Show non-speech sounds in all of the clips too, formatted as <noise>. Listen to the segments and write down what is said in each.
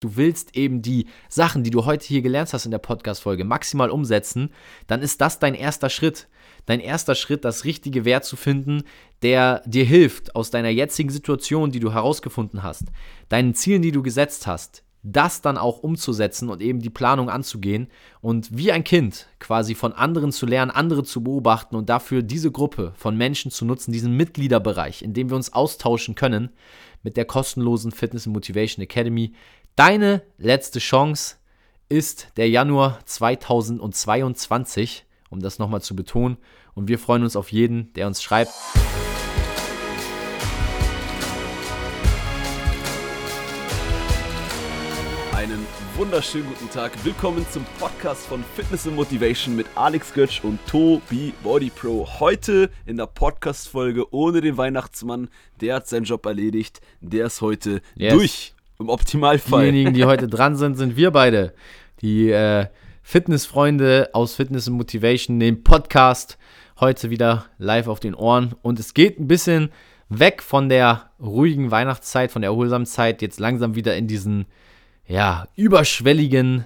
du willst eben die Sachen, die du heute hier gelernt hast in der Podcast-Folge, maximal umsetzen, dann ist das dein erster Schritt. Dein erster Schritt, das richtige Wert zu finden, der dir hilft, aus deiner jetzigen Situation, die du herausgefunden hast, deinen Zielen, die du gesetzt hast, das dann auch umzusetzen und eben die Planung anzugehen und wie ein Kind quasi von anderen zu lernen, andere zu beobachten und dafür diese Gruppe von Menschen zu nutzen, diesen Mitgliederbereich, in dem wir uns austauschen können mit der kostenlosen Fitness Motivation Academy. Deine letzte Chance ist der Januar 2022, um das nochmal zu betonen. Und wir freuen uns auf jeden, der uns schreibt. Einen wunderschönen guten Tag. Willkommen zum Podcast von Fitness and Motivation mit Alex Götsch und Tobi Body Pro. Heute in der Podcast-Folge ohne den Weihnachtsmann. Der hat seinen Job erledigt. Der ist heute yes. durch. Im Optimalfall. Diejenigen, die heute <laughs> dran sind, sind wir beide. Die äh, Fitnessfreunde aus Fitness and Motivation, den Podcast heute wieder live auf den Ohren. Und es geht ein bisschen weg von der ruhigen Weihnachtszeit, von der erholsamen Zeit, jetzt langsam wieder in diesen ja, überschwelligen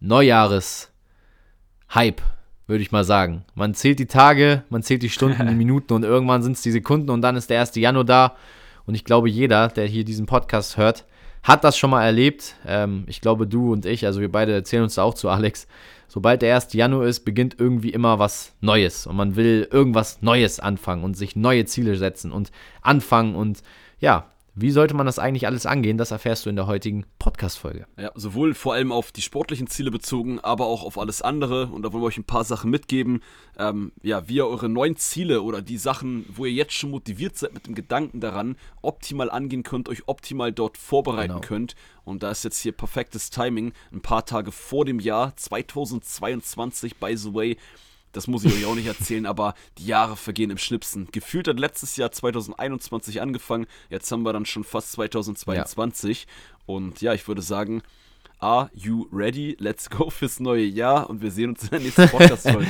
Neujahres-Hype, würde ich mal sagen. Man zählt die Tage, man zählt die Stunden, die <laughs> Minuten und irgendwann sind es die Sekunden und dann ist der 1. Januar da. Und ich glaube, jeder, der hier diesen Podcast hört, hat das schon mal erlebt. Ähm, ich glaube, du und ich, also wir beide erzählen uns da auch zu Alex. Sobald der 1. Januar ist, beginnt irgendwie immer was Neues und man will irgendwas Neues anfangen und sich neue Ziele setzen und anfangen und ja, wie sollte man das eigentlich alles angehen? Das erfährst du in der heutigen Podcast-Folge. Ja, sowohl vor allem auf die sportlichen Ziele bezogen, aber auch auf alles andere. Und da wollen wir euch ein paar Sachen mitgeben. Ähm, ja, wie ihr eure neuen Ziele oder die Sachen, wo ihr jetzt schon motiviert seid mit dem Gedanken daran, optimal angehen könnt, euch optimal dort vorbereiten genau. könnt. Und da ist jetzt hier perfektes Timing. Ein paar Tage vor dem Jahr 2022, by the way. Das muss ich euch auch nicht erzählen, aber die Jahre vergehen im Schnipsen. Gefühlt hat letztes Jahr 2021 angefangen, jetzt haben wir dann schon fast 2022. Ja. Und ja, ich würde sagen, Are you ready? Let's go fürs neue Jahr und wir sehen uns in der nächsten Podcast-Folge.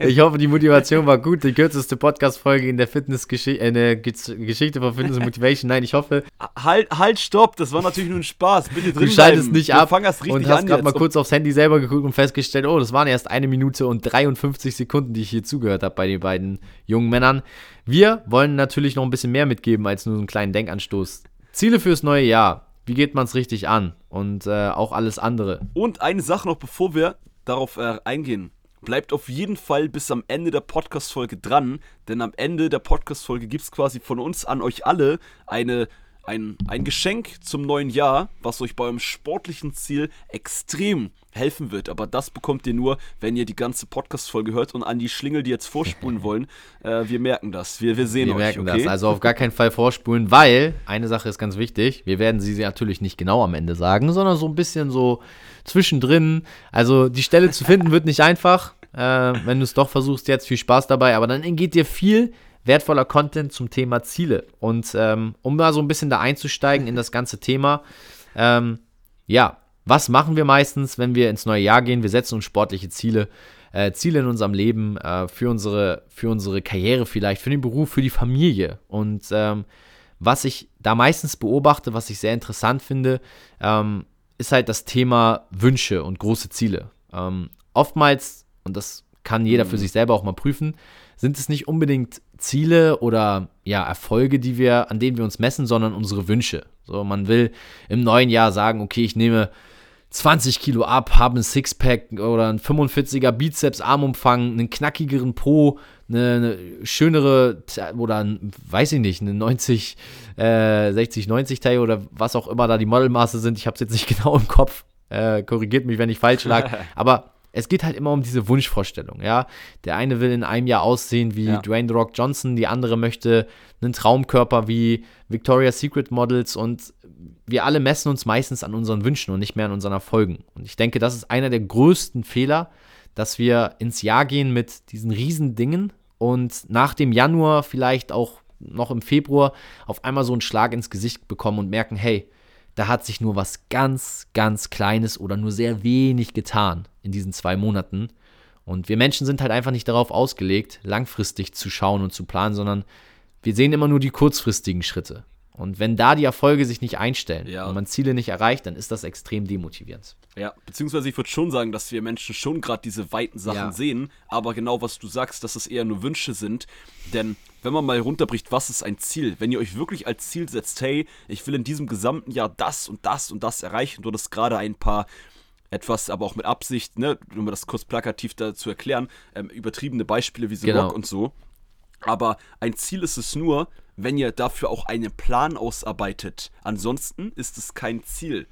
<laughs> ich hoffe, die Motivation war gut. Die kürzeste Podcast-Folge in der Fitnessgeschichte, äh, der Geschichte von Fitness und Motivation. Nein, ich hoffe. Halt, halt, stopp! Das war natürlich nur ein Spaß. Bitte drin Du schaltest nicht ab und hast gerade mal kurz aufs Handy selber geguckt und festgestellt, oh, das waren erst eine Minute und 53 Sekunden, die ich hier zugehört habe bei den beiden jungen Männern. Wir wollen natürlich noch ein bisschen mehr mitgeben als nur einen kleinen Denkanstoß. Ziele fürs neue Jahr wie geht man es richtig an und äh, auch alles andere. Und eine Sache noch, bevor wir darauf äh, eingehen. Bleibt auf jeden Fall bis am Ende der Podcast-Folge dran, denn am Ende der Podcast-Folge gibt es quasi von uns an euch alle eine ein, ein Geschenk zum neuen Jahr, was euch bei eurem sportlichen Ziel extrem helfen wird. Aber das bekommt ihr nur, wenn ihr die ganze Podcast-Folge hört und an die Schlingel, die jetzt vorspulen <laughs> wollen. Äh, wir merken das. Wir, wir sehen wir euch. Wir merken okay? das. Also auf gar keinen Fall vorspulen, weil eine Sache ist ganz wichtig. Wir werden sie natürlich nicht genau am Ende sagen, sondern so ein bisschen so zwischendrin. Also die Stelle zu finden wird nicht einfach. Äh, wenn du es doch versuchst jetzt, viel Spaß dabei. Aber dann geht dir viel wertvoller Content zum Thema Ziele. Und ähm, um mal so ein bisschen da einzusteigen in das ganze Thema, ähm, ja, was machen wir meistens, wenn wir ins neue Jahr gehen? Wir setzen uns sportliche Ziele, äh, Ziele in unserem Leben, äh, für, unsere, für unsere Karriere vielleicht, für den Beruf, für die Familie. Und ähm, was ich da meistens beobachte, was ich sehr interessant finde, ähm, ist halt das Thema Wünsche und große Ziele. Ähm, oftmals, und das kann jeder für mhm. sich selber auch mal prüfen, sind es nicht unbedingt Ziele oder ja, Erfolge, die wir, an denen wir uns messen, sondern unsere Wünsche. So, man will im neuen Jahr sagen, okay, ich nehme 20 Kilo ab, habe ein Sixpack oder ein 45er Bizeps, Armumfang, einen knackigeren Po, eine, eine schönere oder ein, weiß ich nicht, eine 90, äh, 60, 90 Teil oder was auch immer da die Modelmaße sind. Ich habe es jetzt nicht <laughs> genau im Kopf. Äh, korrigiert mich, wenn ich falsch lag. <laughs> Aber es geht halt immer um diese Wunschvorstellung, ja. Der eine will in einem Jahr aussehen wie ja. Dwayne The Rock Johnson, die andere möchte einen Traumkörper wie Victoria's Secret Models und wir alle messen uns meistens an unseren Wünschen und nicht mehr an unseren Erfolgen. Und ich denke, das ist einer der größten Fehler, dass wir ins Jahr gehen mit diesen riesen Dingen und nach dem Januar vielleicht auch noch im Februar auf einmal so einen Schlag ins Gesicht bekommen und merken, hey, da hat sich nur was ganz, ganz Kleines oder nur sehr wenig getan in diesen zwei Monaten. Und wir Menschen sind halt einfach nicht darauf ausgelegt, langfristig zu schauen und zu planen, sondern wir sehen immer nur die kurzfristigen Schritte. Und wenn da die Erfolge sich nicht einstellen Ja. und man Ziele nicht erreicht, dann ist das extrem demotivierend. Ja, beziehungsweise ich würde schon sagen, dass wir Menschen schon gerade diese weiten Sachen Ja. sehen, aber genau was du sagst, dass es eher nur Wünsche sind. Denn wenn man mal runterbricht, was ist ein Ziel? Wenn ihr euch wirklich als Ziel setzt, hey, ich will in diesem gesamten Jahr das und das und das erreichen, du hast gerade ein paar etwas, aber auch mit Absicht, ne, um das kurz plakativ zu erklären, ähm, übertriebene Beispiele wie The Genau. Rock und so. Aber ein Ziel ist es nur, wenn ihr dafür auch einen Plan ausarbeitet. Ansonsten ist es kein Ziel.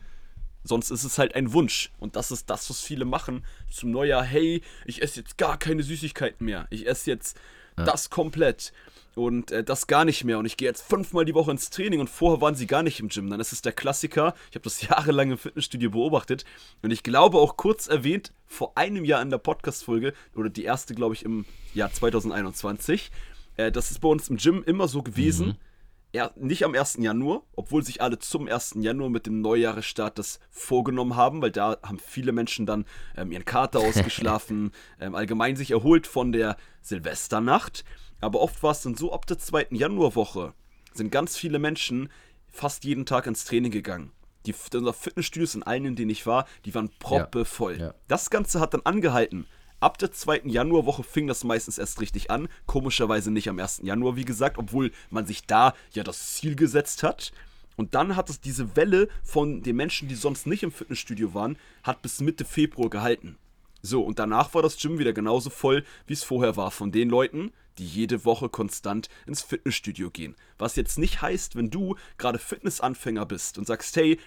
Sonst ist es halt ein Wunsch. Und das ist das, was viele machen. Zum Neujahr, hey, ich esse jetzt gar keine Süßigkeiten mehr. Ich esse jetzt das komplett. Und äh, das gar nicht mehr. Und ich gehe jetzt fünfmal die Woche ins Training und vorher waren sie gar nicht im Gym. Dann ist es der Klassiker. Ich habe das <laughs> jahrelang im Fitnessstudio beobachtet. Und ich glaube auch kurz erwähnt, vor einem Jahr in der Podcast-Folge, oder die erste, glaube ich, im Jahr 2021. Äh, das ist bei uns im Gym immer so gewesen er, nicht am 1. Januar, obwohl sich alle zum 1. Januar mit dem Neujahresstart das vorgenommen haben, weil da haben viele Menschen dann ähm, ihren Kater <laughs> ausgeschlafen, ähm, allgemein sich erholt von der Silvesternacht. Aber oft war es dann so, ab der 2. Januarwoche sind ganz viele Menschen fast jeden Tag ins Training gegangen. Die unser Fitnessstudios in allen, in denen ich war, die waren proppevoll. Ja. Das Ganze hat dann angehalten. Ab der 2. Januarwoche fing das meistens erst richtig an. Komischerweise nicht am 1. Januar, wie gesagt, obwohl man sich da ja das Ziel gesetzt hat. Und dann hat es diese Welle von den Menschen, die sonst nicht im Fitnessstudio waren, hat bis Mitte Februar gehalten. So, und danach war das Gym wieder genauso voll, wie es vorher war, von den Leuten, die jede Woche konstant ins Fitnessstudio gehen. Was jetzt nicht heißt, wenn du gerade Fitnessanfänger bist und sagst, hey,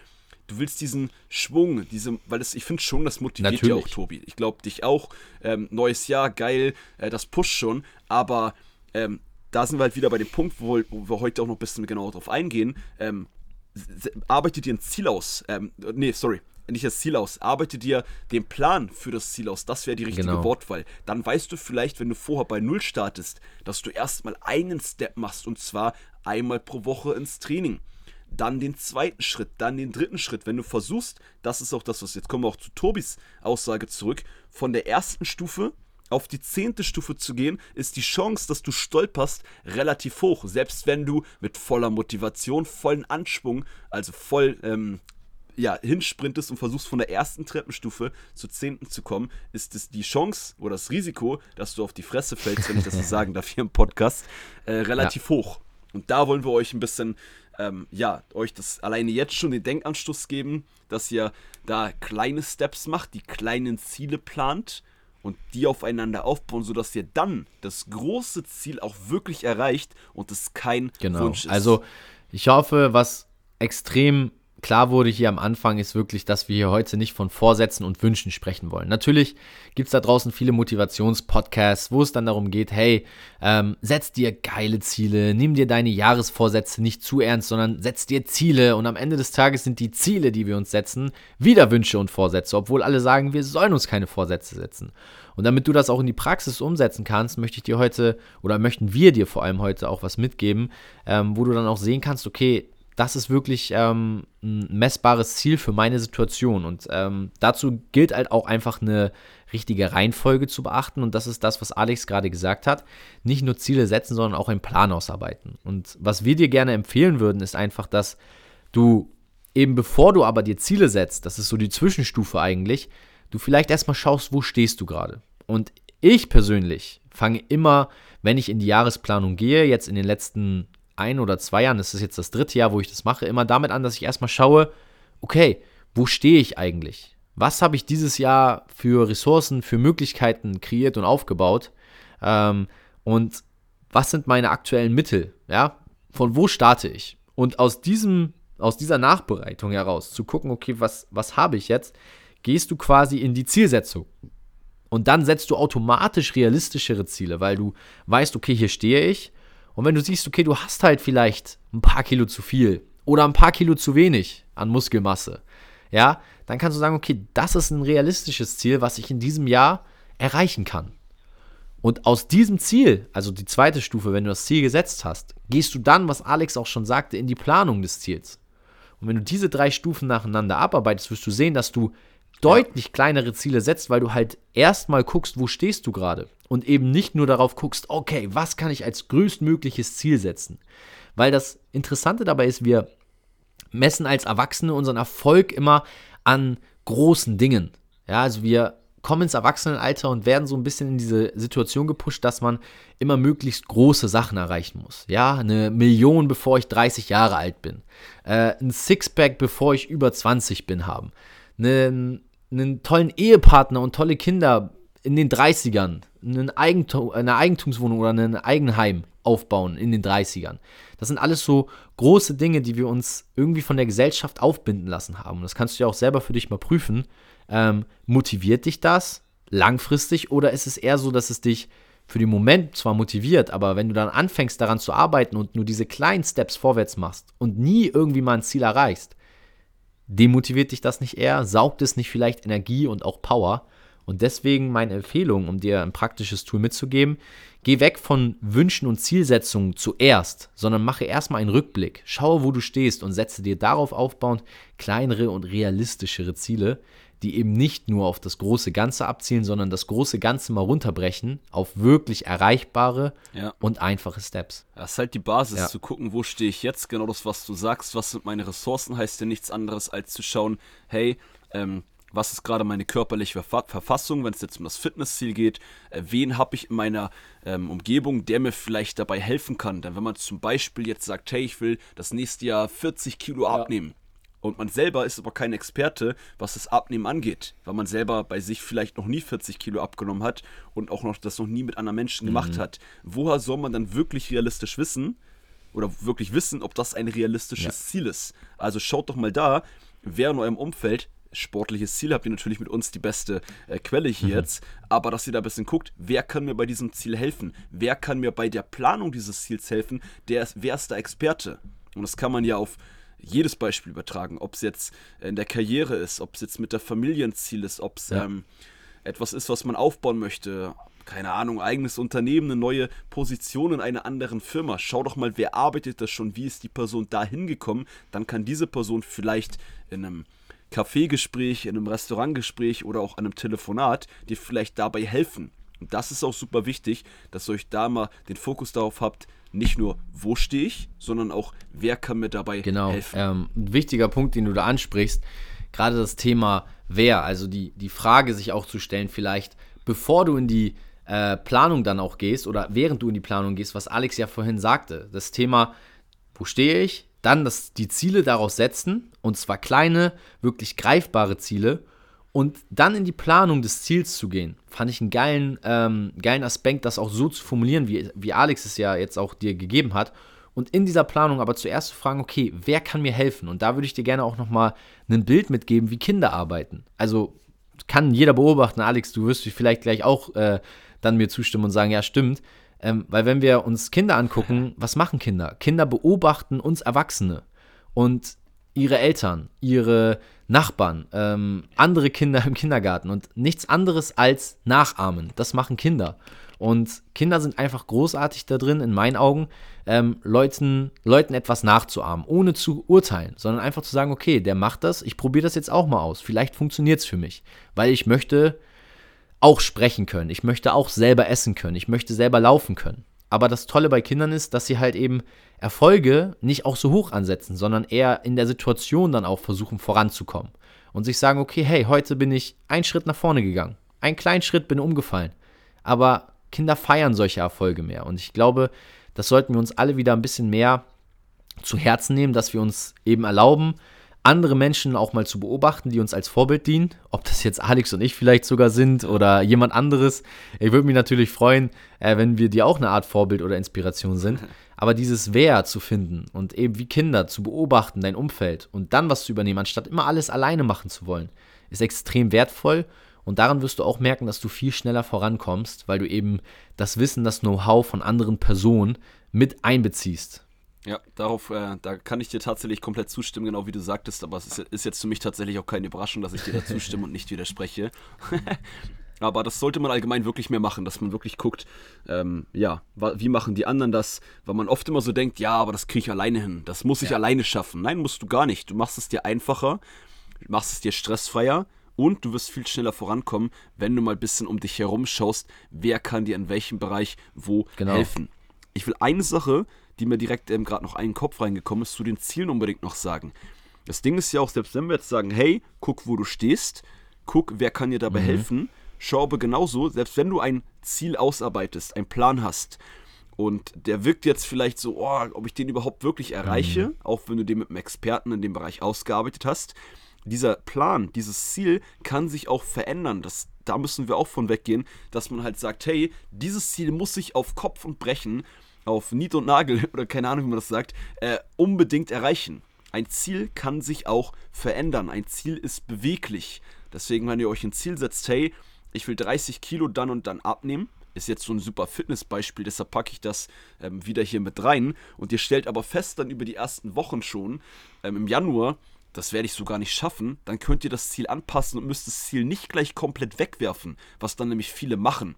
du willst diesen Schwung, diese, weil es, ich finde schon, das motiviert ja Natürlich. auch, Tobi. Ich glaube dich auch. Ähm, neues Jahr, geil, äh, das pusht schon, aber ähm, da sind wir halt wieder bei dem Punkt, wo, wo wir heute auch noch ein bisschen genauer drauf eingehen. Ähm, arbeitet dir ein Ziel aus. Ähm, nee, sorry. Nicht das Ziel aus. Arbeite dir den Plan für das Ziel aus. Das wäre die richtige Genau. Wortwahl. Dann weißt du vielleicht, wenn du vorher bei Null startest, dass du erstmal einen Step machst und zwar einmal pro Woche ins Training. Dann den zweiten Schritt, dann den dritten Schritt. Wenn du versuchst, das ist auch das, was jetzt kommen wir auch zu Tobis Aussage zurück, von der ersten Stufe auf die zehnte Stufe zu gehen, ist die Chance, dass du stolperst, relativ hoch. Selbst wenn du mit voller Motivation, vollen Anschwung, also voll ähm, ja, hinsprintest und versuchst von der ersten Treppenstufe zur zehnten zu kommen, ist es die Chance oder das Risiko, dass du auf die Fresse fällst, wenn ich das so <laughs> sagen darf hier im Podcast, äh, relativ hoch. Und da wollen wir euch ein bisschen, ähm, ja, euch das alleine jetzt schon den Denkanstoß geben, dass ihr da kleine Steps macht, die kleinen Ziele plant und die aufeinander aufbauen, sodass ihr dann das große Ziel auch wirklich erreicht und es kein Genau. Wunsch ist. Also ich hoffe, was extrem klar wurde hier am Anfang, ist wirklich, dass wir hier heute nicht von Vorsätzen und Wünschen sprechen wollen. Natürlich gibt es da draußen viele Motivationspodcasts, wo es dann darum geht, hey, ähm, setz dir geile Ziele, nimm dir deine Jahresvorsätze nicht zu ernst, sondern setz dir Ziele und am Ende des Tages sind die Ziele, die wir uns setzen, wieder Wünsche und Vorsätze, obwohl alle sagen, wir sollen uns keine Vorsätze setzen. Und damit du das auch in die Praxis umsetzen kannst, möchte ich dir heute oder möchten wir dir vor allem heute auch was mitgeben, ähm, wo du dann auch sehen kannst, okay, das ist wirklich ähm, ein messbares Ziel für meine Situation. Und ähm, dazu gilt halt auch einfach eine richtige Reihenfolge zu beachten. Und das ist das, was Alex gerade gesagt hat. Nicht nur Ziele setzen, sondern auch einen Plan ausarbeiten. Und was wir dir gerne empfehlen würden, ist einfach, dass du eben bevor du aber dir Ziele setzt, das ist so die Zwischenstufe eigentlich, du vielleicht erstmal schaust, wo stehst du gerade. Und ich persönlich fange immer, wenn ich in die Jahresplanung gehe, jetzt in den letzten ein oder zwei Jahren, das ist jetzt das dritte Jahr, wo ich das mache, immer damit an, dass ich erstmal schaue, okay, wo stehe ich eigentlich? Was habe ich dieses Jahr für Ressourcen, für Möglichkeiten kreiert und aufgebaut? Ähm, und was sind meine aktuellen Mittel? Ja, von wo starte ich? Und aus diesem, aus dieser Nachbereitung heraus zu gucken, okay, was, was habe ich jetzt, gehst du quasi in die Zielsetzung. Und dann setzt du automatisch realistischere Ziele, weil du weißt, okay, hier stehe ich. Und wenn du siehst, okay, du hast halt vielleicht ein paar Kilo zu viel oder ein paar Kilo zu wenig an Muskelmasse, ja, dann kannst du sagen, okay, das ist ein realistisches Ziel, was ich in diesem Jahr erreichen kann. Und aus diesem Ziel, also die zweite Stufe, wenn du das Ziel gesetzt hast, gehst du dann, was Alex auch schon sagte, in die Planung des Ziels. Und wenn du diese drei Stufen nacheinander abarbeitest, wirst du sehen, dass du deutlich kleinere Ziele setzt, weil du halt erstmal guckst, wo stehst du gerade. Und eben nicht nur darauf guckst, okay, was kann ich als größtmögliches Ziel setzen. Weil das Interessante dabei ist, wir messen als Erwachsene unseren Erfolg immer an großen Dingen. Ja, also wir kommen ins Erwachsenenalter und werden so ein bisschen in diese Situation gepusht, dass man immer möglichst große Sachen erreichen muss. Ja, eine Million, bevor ich 30 Jahre alt bin. Äh, ein Sixpack, bevor ich über 20 bin, haben. Einen, einen tollen Ehepartner und tolle Kinder in den 30ern. Einen Eigentum, eine Eigentumswohnung oder ein Eigenheim aufbauen in den 30ern. Das sind alles so große Dinge, die wir uns irgendwie von der Gesellschaft aufbinden lassen haben. Das kannst du ja auch selber für dich mal prüfen. Ähm, motiviert dich das langfristig oder ist es eher so, dass es dich für den Moment zwar motiviert, aber wenn du dann anfängst daran zu arbeiten und nur diese kleinen Steps vorwärts machst und nie irgendwie mal ein Ziel erreichst, demotiviert dich das nicht eher, saugt es nicht vielleicht Energie und auch Power? Und deswegen meine Empfehlung, um dir ein praktisches Tool mitzugeben, geh weg von Wünschen und Zielsetzungen zuerst, sondern mache erstmal einen Rückblick. Schaue, wo du stehst und setze dir darauf aufbauend kleinere und realistischere Ziele, die eben nicht nur auf das große Ganze abzielen, sondern das große Ganze mal runterbrechen auf wirklich erreichbare ja. und einfache Steps. Das ist halt die Basis, ja. zu gucken, wo stehe ich jetzt, genau das, was du sagst, was sind meine Ressourcen, heißt ja nichts anderes, als zu schauen, hey, ähm, was ist gerade meine körperliche Verfassung, wenn es jetzt um das Fitnessziel geht, äh, wen habe ich in meiner ähm, Umgebung, der mir vielleicht dabei helfen kann. Denn wenn man zum Beispiel jetzt sagt, hey, ich will das nächste Jahr 40 Kilo ja. abnehmen, und man selber ist aber kein Experte, was das Abnehmen angeht, weil man selber bei sich vielleicht noch nie 40 Kilo abgenommen hat und auch noch das noch nie mit anderen Menschen mhm. gemacht hat. Woher soll man dann wirklich realistisch wissen oder wirklich wissen, ob das ein realistisches ja. Ziel ist? Also schaut doch mal da, wer in eurem Umfeld sportliches Ziel habt ihr natürlich mit uns die beste äh, Quelle hier mhm. jetzt, aber dass ihr da ein bisschen guckt, wer kann mir bei diesem Ziel helfen? Wer kann mir bei der Planung dieses Ziels helfen? Der ist, wer ist der Experte? Und das kann man ja auf jedes Beispiel übertragen, ob es jetzt in der Karriere ist, ob es jetzt mit der Familie ein Ziel ist, ob es ja. ähm, etwas ist, was man aufbauen möchte, keine Ahnung, eigenes Unternehmen, eine neue Position in einer anderen Firma. Schau doch mal, wer arbeitet das schon, wie ist die Person da hingekommen, dann kann diese Person vielleicht in einem Kaffeegespräch, in einem Restaurantgespräch oder auch einem Telefonat dir vielleicht dabei helfen. Und das ist auch super wichtig, dass ihr euch da mal den Fokus darauf habt, nicht nur, wo stehe ich, sondern auch, wer kann mir dabei genau, helfen. Genau, ähm, ein wichtiger Punkt, den du da ansprichst, gerade das Thema wer, also die, die Frage sich auch zu stellen, vielleicht bevor du in die äh, Planung dann auch gehst oder während du in die Planung gehst, was Alex ja vorhin sagte, das Thema, wo stehe ich, dann das, die Ziele daraus setzen, und zwar kleine, wirklich greifbare Ziele und dann in die Planung des Ziels zu gehen, fand ich einen geilen, ähm, geilen Aspekt, das auch so zu formulieren, wie, wie Alex es ja jetzt auch dir gegeben hat. Und in dieser Planung aber zuerst zu fragen, okay, wer kann mir helfen? Und da würde ich dir gerne auch nochmal ein Bild mitgeben, wie Kinder arbeiten. Also kann jeder beobachten, Alex, du wirst vielleicht gleich auch äh, dann mir zustimmen und sagen, ja, stimmt. Ähm, weil wenn wir uns Kinder angucken, was machen Kinder? Kinder beobachten uns Erwachsene. Und ihre Eltern, ihre Nachbarn, ähm, andere Kinder <laughs> im Kindergarten und nichts anderes als nachahmen. Das machen Kinder. Und Kinder sind einfach großartig da drin, in meinen Augen, ähm, Leuten, Leuten etwas nachzuahmen, ohne zu urteilen, sondern einfach zu sagen, okay, der macht das, ich probiere das jetzt auch mal aus. Vielleicht funktioniert es für mich, weil ich möchte auch sprechen können, ich möchte auch selber essen können, ich möchte selber laufen können. Aber das Tolle bei Kindern ist, dass sie halt eben Erfolge nicht auch so hoch ansetzen, sondern eher in der Situation dann auch versuchen voranzukommen. Und sich sagen, okay, hey, heute bin ich einen Schritt nach vorne gegangen. Einen kleinen Schritt bin umgefallen. Aber Kinder feiern solche Erfolge mehr. Und ich glaube, das sollten wir uns alle wieder ein bisschen mehr zu Herzen nehmen, dass wir uns eben erlauben, andere Menschen auch mal zu beobachten, die uns als Vorbild dienen. Ob das jetzt Alex und ich vielleicht sogar sind oder jemand anderes. Ich würde mich natürlich freuen, äh, wenn wir dir auch eine Art Vorbild oder Inspiration sind. <laughs> Aber dieses Wer zu finden und eben wie Kinder zu beobachten, dein Umfeld und dann was zu übernehmen, anstatt immer alles alleine machen zu wollen, ist extrem wertvoll. Und daran wirst du auch merken, dass du viel schneller vorankommst, weil du eben das Wissen, das Know-how von anderen Personen mit einbeziehst. Ja, darauf, äh, da kann ich dir tatsächlich komplett zustimmen, genau wie du sagtest, aber es ist, ist jetzt für mich tatsächlich auch keine Überraschung, dass ich dir da zustimme und nicht widerspreche. <laughs> aber das sollte man allgemein wirklich mehr machen, dass man wirklich guckt, ähm, ja, wie machen die anderen das, weil man oft immer so denkt, ja, aber das kriege ich alleine hin, das muss ich ja. alleine schaffen. Nein, musst du gar nicht. Du machst es dir einfacher, machst es dir stressfreier und du wirst viel schneller vorankommen, wenn du mal ein bisschen um dich herum schaust, wer kann dir in welchem Bereich wo genau. helfen. Ich will eine Sache die mir direkt ähm, gerade noch einen Kopf reingekommen ist, zu den Zielen unbedingt noch sagen. Das Ding ist ja auch, selbst wenn wir jetzt sagen, hey, guck, wo du stehst, guck, wer kann dir dabei mhm. helfen, schau aber genauso, selbst wenn du ein Ziel ausarbeitest, einen Plan hast und der wirkt jetzt vielleicht so, oh, ob ich den überhaupt wirklich erreiche, mhm. auch wenn du den mit einem Experten in dem Bereich ausgearbeitet hast. Dieser Plan, dieses Ziel kann sich auch verändern. Das, da müssen wir auch von weggehen, dass man halt sagt, hey, dieses Ziel muss sich auf Kopf und Brechen, auf Niet und Nagel <laughs> oder keine Ahnung, wie man das sagt, äh, unbedingt erreichen. Ein Ziel kann sich auch verändern. Ein Ziel ist beweglich. Deswegen, wenn ihr euch ein Ziel setzt, hey, ich will 30 Kilo dann und dann abnehmen, ist jetzt so ein super Fitnessbeispiel, deshalb packe ich das ähm, wieder hier mit rein. Und ihr stellt aber fest dann über die ersten Wochen schon, ähm, im Januar, das werde ich so gar nicht schaffen, dann könnt ihr das Ziel anpassen und müsst das Ziel nicht gleich komplett wegwerfen, was dann nämlich viele machen.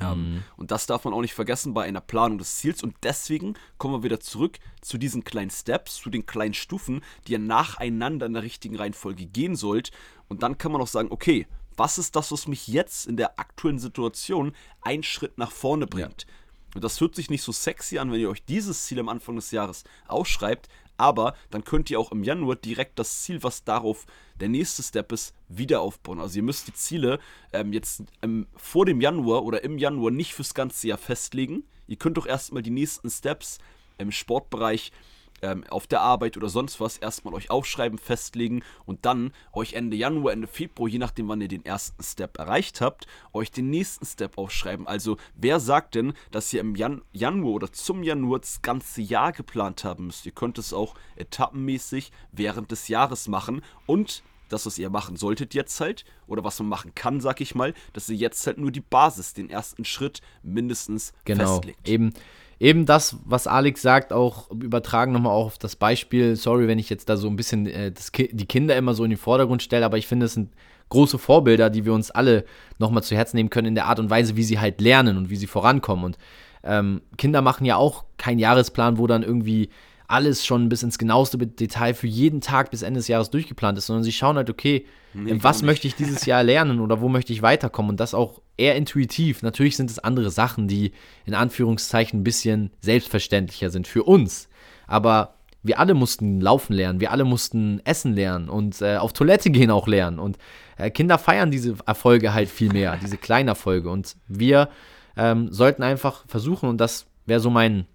Mhm. Und das darf man auch nicht vergessen bei einer Planung des Ziels. Und deswegen kommen wir wieder zurück zu diesen kleinen Steps, zu den kleinen Stufen, die ihr nacheinander in der richtigen Reihenfolge gehen sollt. Und dann kann man auch sagen, okay, was ist das, was mich jetzt in der aktuellen Situation einen Schritt nach vorne bringt. Ja. Und das hört sich nicht so sexy an, wenn ihr euch dieses Ziel am Anfang des Jahres ausschreibt, aber dann könnt ihr auch im Januar direkt das Ziel, was darauf der nächste Step ist, wieder aufbauen. Also ihr müsst die Ziele ähm, jetzt ähm, vor dem Januar oder im Januar nicht fürs ganze Jahr festlegen. Ihr könnt doch erstmal die nächsten Steps im Sportbereich ähm, auf der Arbeit oder sonst was erstmal euch aufschreiben, festlegen und dann euch Ende Januar, Ende Februar, je nachdem wann ihr den ersten Step erreicht habt, euch den nächsten Step aufschreiben. Also wer sagt denn, dass ihr im Jan Januar oder zum Januar das ganze Jahr geplant haben müsst? Ihr könnt es auch etappenmäßig während des Jahres machen und das, was ihr machen solltet jetzt halt, oder was man machen kann, sag ich mal, dass ihr jetzt halt nur die Basis, den ersten Schritt mindestens genau. festlegt. Eben eben das, was Alex sagt, auch übertragen nochmal auf das Beispiel. Sorry, wenn ich jetzt da so ein bisschen äh, Ki die Kinder immer so in den Vordergrund stelle, aber ich finde, es sind große Vorbilder, die wir uns alle nochmal zu Herzen nehmen können in der Art und Weise, wie sie halt lernen und wie sie vorankommen. Und ähm, Kinder machen ja auch keinen Jahresplan, wo dann irgendwie alles schon bis ins genaueste Detail für jeden Tag bis Ende des Jahres durchgeplant ist, sondern sie schauen halt, okay, nee, was möchte ich dieses Jahr lernen oder wo möchte ich weiterkommen? Und das auch eher intuitiv. Natürlich sind es andere Sachen, die in Anführungszeichen ein bisschen selbstverständlicher sind für uns, aber wir alle mussten laufen lernen, wir alle mussten essen lernen und äh, auf Toilette gehen auch lernen. Und äh, Kinder feiern diese Erfolge halt viel mehr, diese kleinen Erfolge und wir ähm, sollten einfach versuchen und das wäre so mein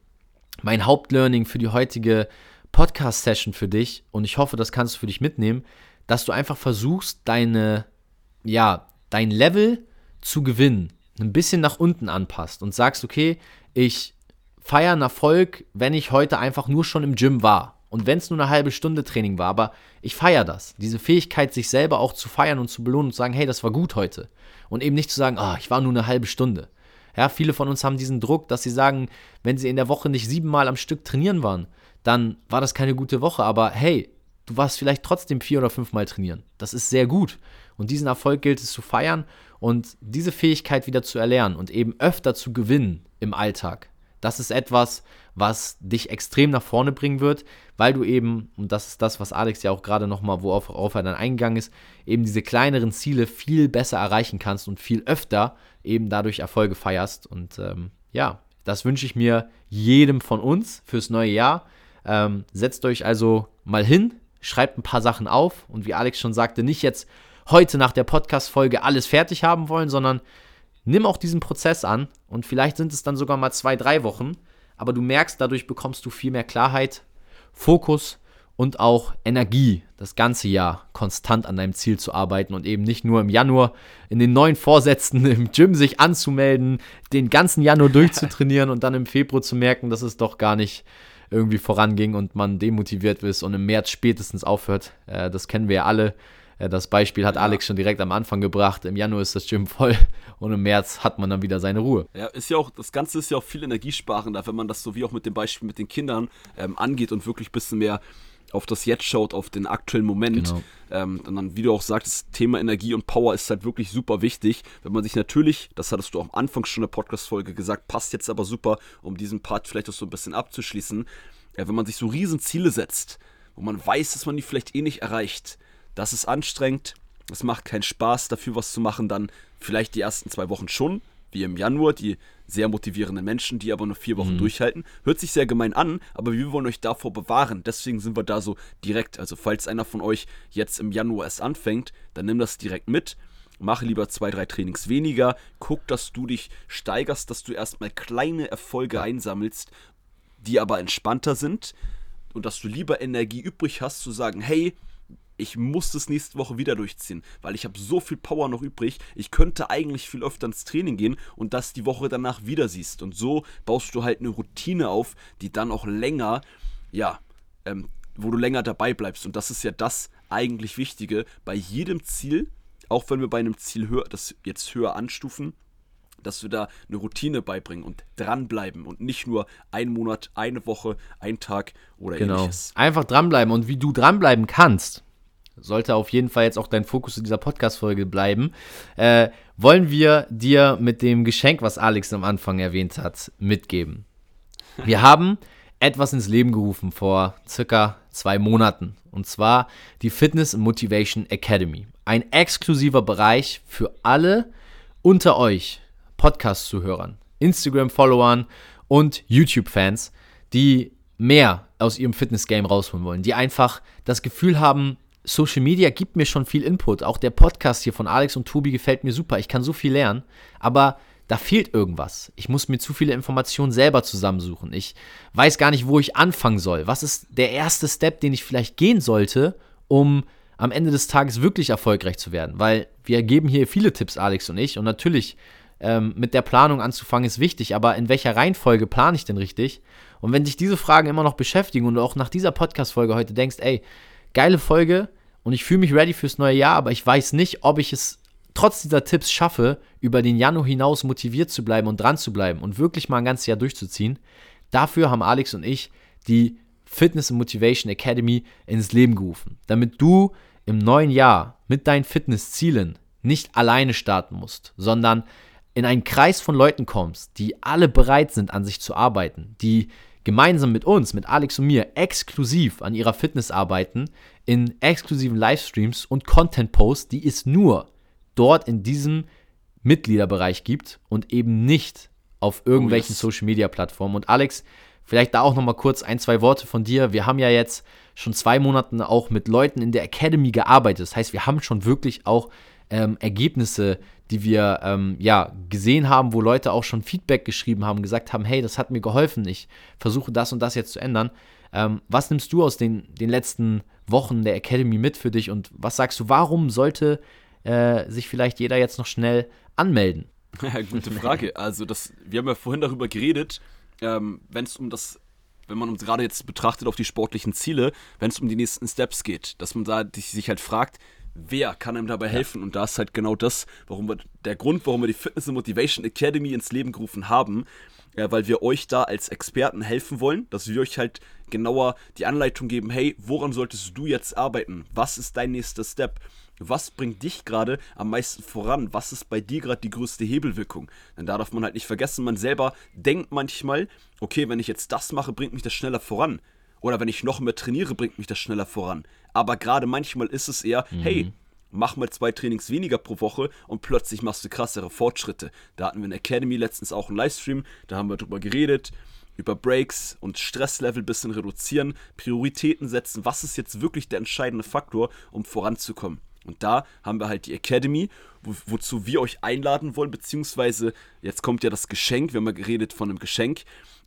mein Hauptlearning für die heutige Podcast-Session für dich und ich hoffe, das kannst du für dich mitnehmen, dass du einfach versuchst, deine, ja, dein Level zu gewinnen, ein bisschen nach unten anpasst und sagst, okay, ich feiere einen Erfolg, wenn ich heute einfach nur schon im Gym war. Und wenn es nur eine halbe Stunde Training war, aber ich feiere das. Diese Fähigkeit, sich selber auch zu feiern und zu belohnen und zu sagen, hey, das war gut heute. Und eben nicht zu sagen, oh, ich war nur eine halbe Stunde. Ja, viele von uns haben diesen Druck, dass sie sagen, wenn sie in der Woche nicht siebenmal am Stück trainieren waren, dann war das keine gute Woche. Aber hey, du warst vielleicht trotzdem vier oder fünfmal trainieren. Das ist sehr gut. Und diesen Erfolg gilt es zu feiern und diese Fähigkeit wieder zu erlernen und eben öfter zu gewinnen im Alltag. Das ist etwas, was dich extrem nach vorne bringen wird, weil du eben, und das ist das, was Alex ja auch gerade nochmal, worauf, er dann eingegangen ist, eben diese kleineren Ziele viel besser erreichen kannst und viel öfter eben dadurch Erfolge feierst. Und ähm, ja, das wünsche ich mir jedem von uns fürs neue Jahr. Ähm, setzt euch also mal hin, schreibt ein paar Sachen auf und wie Alex schon sagte, nicht jetzt heute nach der Podcast-Folge alles fertig haben wollen, sondern nimm auch diesen Prozess an und vielleicht sind es dann sogar mal zwei, drei Wochen, aber du merkst, dadurch bekommst du viel mehr Klarheit, Fokus und auch Energie, das ganze Jahr konstant an deinem Ziel zu arbeiten und eben nicht nur im Januar in den neuen Vorsätzen <laughs> im Gym sich anzumelden, den ganzen Januar durchzutrainieren und dann im Februar zu merken, dass es doch gar nicht irgendwie voranging und man demotiviert ist und im März spätestens aufhört. Äh, das kennen wir ja alle. Das Beispiel hat ja. Alex schon direkt am Anfang gebracht. Im Januar ist das Gym voll <laughs> und im März hat man dann wieder seine Ruhe. Ja, ist ja auch, das Ganze ist ja auch viel energiesparender, wenn man das so wie auch mit dem Beispiel mit den Kindern ähm, angeht und wirklich ein bisschen mehr auf das Jetzt schaut, auf den aktuellen Moment. Genau. Ähm, und dann, wie du auch sagst, das Thema Energie und Power ist halt wirklich super wichtig. Wenn man sich natürlich, das hattest du am Anfang schon in der Podcast-Folge gesagt, passt jetzt aber super, um diesen Part vielleicht auch so ein bisschen abzuschließen. Äh, wenn man sich so riesen Ziele setzt, wo man weiß, dass man die vielleicht eh nicht erreicht, das ist anstrengend, es macht keinen Spaß, dafür was zu machen, dann vielleicht die ersten zwei Wochen schon, wie im Januar, die sehr motivierenden Menschen, die aber nur vier Wochen mhm. durchhalten. Hört sich sehr gemein an, aber wir wollen euch davor bewahren. Deswegen sind wir da so direkt. Also falls einer von euch jetzt im Januar erst anfängt, dann nimm das direkt mit. Mach lieber zwei, drei Trainings weniger. Guck, dass du dich steigerst, dass du erstmal kleine Erfolge einsammelst, die aber entspannter sind. Und dass du lieber Energie übrig hast, zu sagen, hey, ich muss das nächste Woche wieder durchziehen, weil ich habe so viel Power noch übrig. Ich könnte eigentlich viel öfter ins Training gehen und das die Woche danach wieder siehst. Und so baust du halt eine Routine auf, die dann auch länger, ja, ähm, wo du länger dabei bleibst. Und das ist ja das eigentlich Wichtige bei jedem Ziel, auch wenn wir bei einem Ziel höher, das jetzt höher anstufen, dass wir da eine Routine beibringen und dranbleiben und nicht nur ein Monat, eine Woche, ein Tag oder genau. ähnliches. Einfach dranbleiben und wie du dranbleiben kannst, sollte auf jeden Fall jetzt auch dein Fokus in dieser Podcast-Folge bleiben, äh, wollen wir dir mit dem Geschenk, was Alex am Anfang erwähnt hat, mitgeben. Wir <laughs> haben etwas ins Leben gerufen vor circa zwei Monaten. Und zwar die Fitness Motivation Academy. Ein exklusiver Bereich für alle unter euch Podcast-Zuhörern, Instagram-Followern und YouTube-Fans, die mehr aus ihrem Fitness-Game rausholen wollen, die einfach das Gefühl haben, Social Media gibt mir schon viel Input. Auch der Podcast hier von Alex und Tobi gefällt mir super. Ich kann so viel lernen. Aber da fehlt irgendwas. Ich muss mir zu viele Informationen selber zusammensuchen. Ich weiß gar nicht, wo ich anfangen soll. Was ist der erste Step, den ich vielleicht gehen sollte, um am Ende des Tages wirklich erfolgreich zu werden? Weil wir geben hier viele Tipps, Alex und ich. Und natürlich ähm, mit der Planung anzufangen ist wichtig. Aber in welcher Reihenfolge plane ich denn richtig? Und wenn dich diese Fragen immer noch beschäftigen und du auch nach dieser Podcast-Folge heute denkst, ey, geile Folge und ich fühle mich ready fürs neue Jahr, aber ich weiß nicht, ob ich es trotz dieser Tipps schaffe, über den Januar hinaus motiviert zu bleiben und dran zu bleiben und wirklich mal ein ganzes Jahr durchzuziehen. Dafür haben Alex und ich die Fitness and Motivation Academy ins Leben gerufen, damit du im neuen Jahr mit deinen Fitnesszielen nicht alleine starten musst, sondern in einen Kreis von Leuten kommst, die alle bereit sind, an sich zu arbeiten, die gemeinsam mit uns, mit Alex und mir, exklusiv an ihrer Fitness arbeiten, in exklusiven Livestreams und Content-Posts, die es nur dort in diesem Mitgliederbereich gibt und eben nicht auf irgendwelchen oh, yes. Social-Media-Plattformen. Und Alex, vielleicht da auch nochmal kurz ein, zwei Worte von dir. Wir haben ja jetzt schon zwei Monate auch mit Leuten in der Academy gearbeitet. Das heißt, wir haben schon wirklich auch ähm, Ergebnisse die wir ähm, ja gesehen haben, wo Leute auch schon Feedback geschrieben haben, gesagt haben, hey, das hat mir geholfen, ich versuche das und das jetzt zu ändern. Ähm, was nimmst du aus den, den letzten Wochen der Academy mit für dich und was sagst du, warum sollte äh, sich vielleicht jeder jetzt noch schnell anmelden? Ja, <laughs> gute Frage. Also das, wir haben ja vorhin darüber geredet, ähm, wenn es um das wenn man uns gerade jetzt betrachtet auf die sportlichen Ziele, wenn es um die nächsten Steps geht, dass man da sich halt fragt, wer kann einem dabei helfen? Ja. Und da ist halt genau das, warum wir, der Grund, warum wir die Fitness and Motivation Academy ins Leben gerufen haben, ja, weil wir euch da als Experten helfen wollen, dass wir euch halt genauer die Anleitung geben, hey, woran solltest du jetzt arbeiten? Was ist dein nächster Step? Was bringt dich gerade am meisten voran? Was ist bei dir gerade die größte Hebelwirkung? Denn da darf man halt nicht vergessen, man selber denkt manchmal, okay, wenn ich jetzt das mache, bringt mich das schneller voran. Oder wenn ich noch mehr trainiere, bringt mich das schneller voran. Aber gerade manchmal ist es eher, mhm. hey, mach mal zwei Trainings weniger pro Woche und plötzlich machst du krassere Fortschritte. Da hatten wir in der Academy letztens auch einen Livestream, da haben wir drüber geredet, über Breaks und Stresslevel ein bisschen reduzieren, Prioritäten setzen, was ist jetzt wirklich der entscheidende Faktor, um voranzukommen. Und da haben wir halt die Academy, wo, wozu wir euch einladen wollen, beziehungsweise jetzt kommt ja das Geschenk, wir haben ja geredet von einem Geschenk,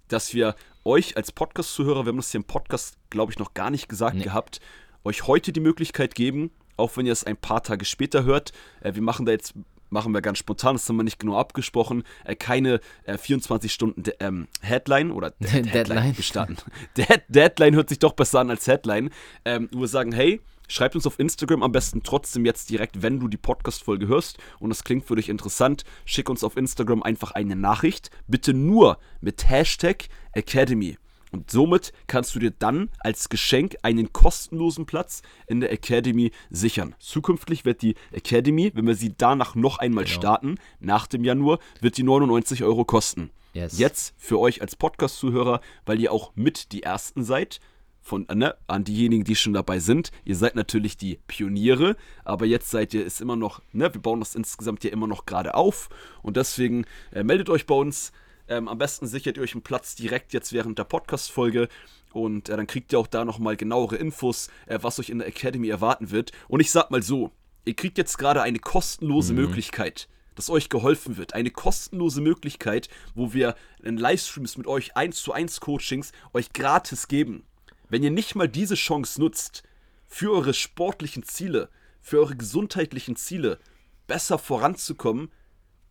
dass wir euch als Podcast-Zuhörer, wir haben das hier im Podcast, glaube ich, noch gar nicht gesagt nee. gehabt, euch heute die Möglichkeit geben, auch wenn ihr es ein paar Tage später hört. Äh, wir machen da jetzt machen wir ganz spontan, das haben wir nicht genau abgesprochen, äh, keine äh, 24 Stunden De ähm, Headline oder De <laughs> Deadline, Deadline <laughs> gestanden. Dead Deadline hört sich doch besser an als Headline. Ähm, nur sagen, hey, Schreibt uns auf Instagram am besten trotzdem jetzt direkt, wenn du die Podcast-Folge hörst und das klingt für dich interessant. Schick uns auf Instagram einfach eine Nachricht. Bitte nur mit Hashtag Academy. Und somit kannst du dir dann als Geschenk einen kostenlosen Platz in der Academy sichern. Zukünftig wird die Academy, wenn wir sie danach noch einmal genau. starten, nach dem Januar, wird die 99 Euro kosten. Yes. Jetzt für euch als Podcast-Zuhörer, weil ihr auch mit die Ersten seid, von, ne, an diejenigen, die schon dabei sind. Ihr seid natürlich die Pioniere, aber jetzt seid ihr es immer noch, ne, wir bauen das insgesamt ja immer noch gerade auf und deswegen äh, meldet euch bei uns. Ähm, am besten sichert ihr euch einen Platz direkt jetzt während der Podcast-Folge und äh, dann kriegt ihr auch da nochmal genauere Infos, äh, was euch in der Academy erwarten wird. Und ich sag mal so, ihr kriegt jetzt gerade eine kostenlose mhm. Möglichkeit dass euch geholfen wird. Eine kostenlose Möglichkeit, wo wir in Livestreams mit euch 1 zu 1 Coachings euch gratis geben. Wenn ihr nicht mal diese Chance nutzt, für eure sportlichen Ziele, für eure gesundheitlichen Ziele besser voranzukommen,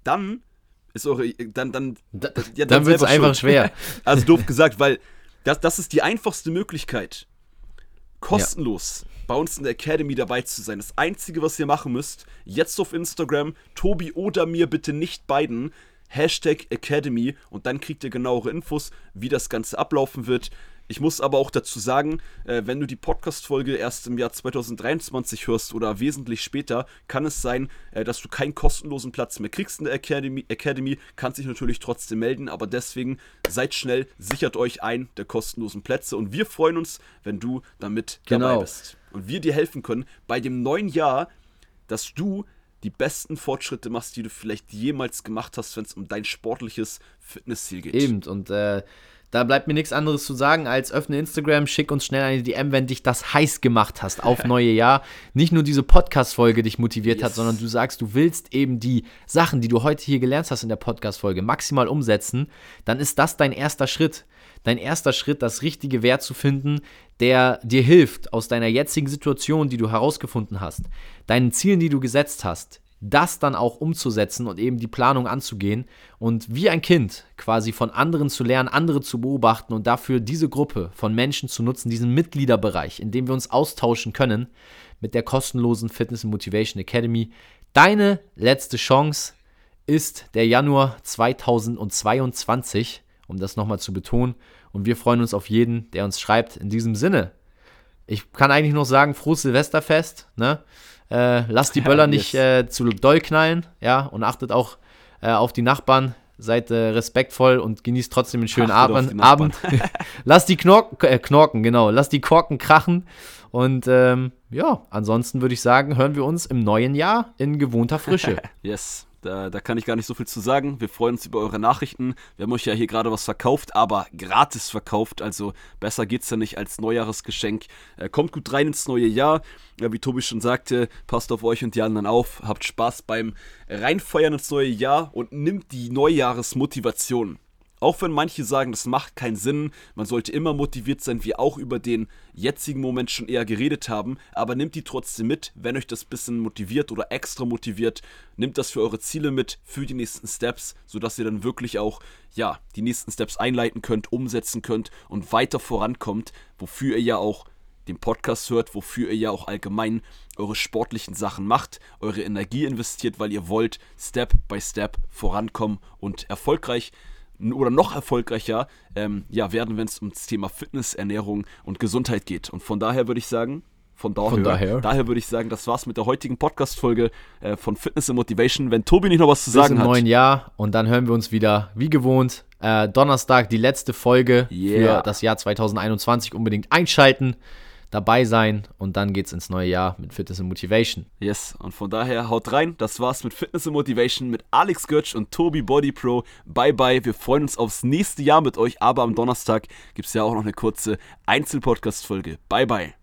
dann ist eure, dann, dann, da, ja, dann, dann wird es einfach schwer. <laughs> Also doof gesagt, weil das, das ist die einfachste Möglichkeit, kostenlos ja. bei uns in der Academy dabei zu sein. Das Einzige, was ihr machen müsst, jetzt auf Instagram, Tobi oder mir bitte nicht beiden, Hashtag Academy und dann kriegt ihr genauere Infos, wie das Ganze ablaufen wird. Ich muss aber auch dazu sagen, äh, wenn du die Podcast-Folge erst im Jahr 2023 hörst oder wesentlich später, kann es sein, äh, dass du keinen kostenlosen Platz mehr kriegst in der Academy. Academy kannst dich natürlich trotzdem melden, aber deswegen seid schnell, sichert euch ein der kostenlosen Plätze und wir freuen uns, wenn du damit genau. dabei bist. Und wir dir helfen können bei dem neuen Jahr, dass du die besten Fortschritte machst, die du vielleicht jemals gemacht hast, wenn es um dein sportliches Fitnessziel geht. Eben, und äh, da bleibt mir nichts anderes zu sagen, als öffne Instagram, schick uns schnell eine DM, wenn dich das heiß gemacht hast auf <laughs> neue Jahr. Nicht nur diese Podcast-Folge dich motiviert yes. hat, sondern du sagst, du willst eben die Sachen, die du heute hier gelernt hast in der Podcast-Folge, maximal umsetzen. Dann ist das dein erster Schritt. Dein erster Schritt, das richtige Wert zu finden, der dir hilft, aus deiner jetzigen Situation, die du herausgefunden hast, deinen Zielen, die du gesetzt hast, das dann auch umzusetzen und eben die Planung anzugehen und wie ein Kind quasi von anderen zu lernen, andere zu beobachten und dafür diese Gruppe von Menschen zu nutzen, diesen Mitgliederbereich, in dem wir uns austauschen können mit der kostenlosen Fitness Motivation Academy. Deine letzte Chance ist der Januar 2022, um das nochmal zu betonen. Und wir freuen uns auf jeden, der uns schreibt. In diesem Sinne, ich kann eigentlich nur sagen, frohes Silvesterfest. Ne? Äh, lasst die Böller nicht äh, zu doll knallen, ja, und achtet auch äh, auf die Nachbarn. Seid äh, respektvoll und genießt trotzdem einen schönen Abend. Abend. <laughs> lasst die Knorken, äh, Knorken, genau, lasst die Korken krachen. Und ähm, ja, ansonsten würde ich sagen, hören wir uns im neuen Jahr in gewohnter Frische. <laughs> yes. Da, da, kann ich gar nicht so viel zu sagen. Wir freuen uns über eure Nachrichten. Wir haben euch ja hier gerade was verkauft, aber gratis verkauft. Also besser geht's ja nicht als Neujahresgeschenk. Äh, kommt gut rein ins neue Jahr. Ja, wie Tobi schon sagte, passt auf euch und die anderen auf. Habt Spaß beim Reinfeuern ins neue Jahr und nimmt die Neujahresmotivation auch wenn manche sagen, das macht keinen Sinn, man sollte immer motiviert sein, wir auch über den jetzigen Moment schon eher geredet haben, aber nehmt die trotzdem mit, wenn euch das bisschen motiviert oder extra motiviert, nehmt das für eure Ziele mit, für die nächsten Steps, sodass ihr dann wirklich auch, ja, die nächsten Steps einleiten könnt, umsetzen könnt und weiter vorankommt, wofür ihr ja auch den Podcast hört, wofür ihr ja auch allgemein eure sportlichen Sachen macht, eure Energie investiert, weil ihr wollt Step by Step vorankommen und erfolgreich oder noch erfolgreicher ähm, ja, werden, wenn es ums Thema Fitness, Ernährung und Gesundheit geht. Und von daher würde ich sagen, von daher, von daher. daher würde ich sagen, das war's mit der heutigen Podcast-Folge äh, von Fitness and Motivation. Wenn Tobi nicht noch was zu Bis sagen im hat. neuen Jahr und dann hören wir uns wieder, wie gewohnt, äh, Donnerstag, die letzte Folge yeah. für das Jahr 2021. Unbedingt einschalten dabei sein und dann geht's ins neue Jahr mit Fitness und Motivation. Yes, und von daher haut rein. Das war's mit Fitness und Motivation mit Alex Götsch und Tobi Body Pro. Bye bye. Wir freuen uns aufs nächste Jahr mit euch, aber am Donnerstag gibt's ja auch noch eine kurze Einzelpodcast-Folge. Bye bye.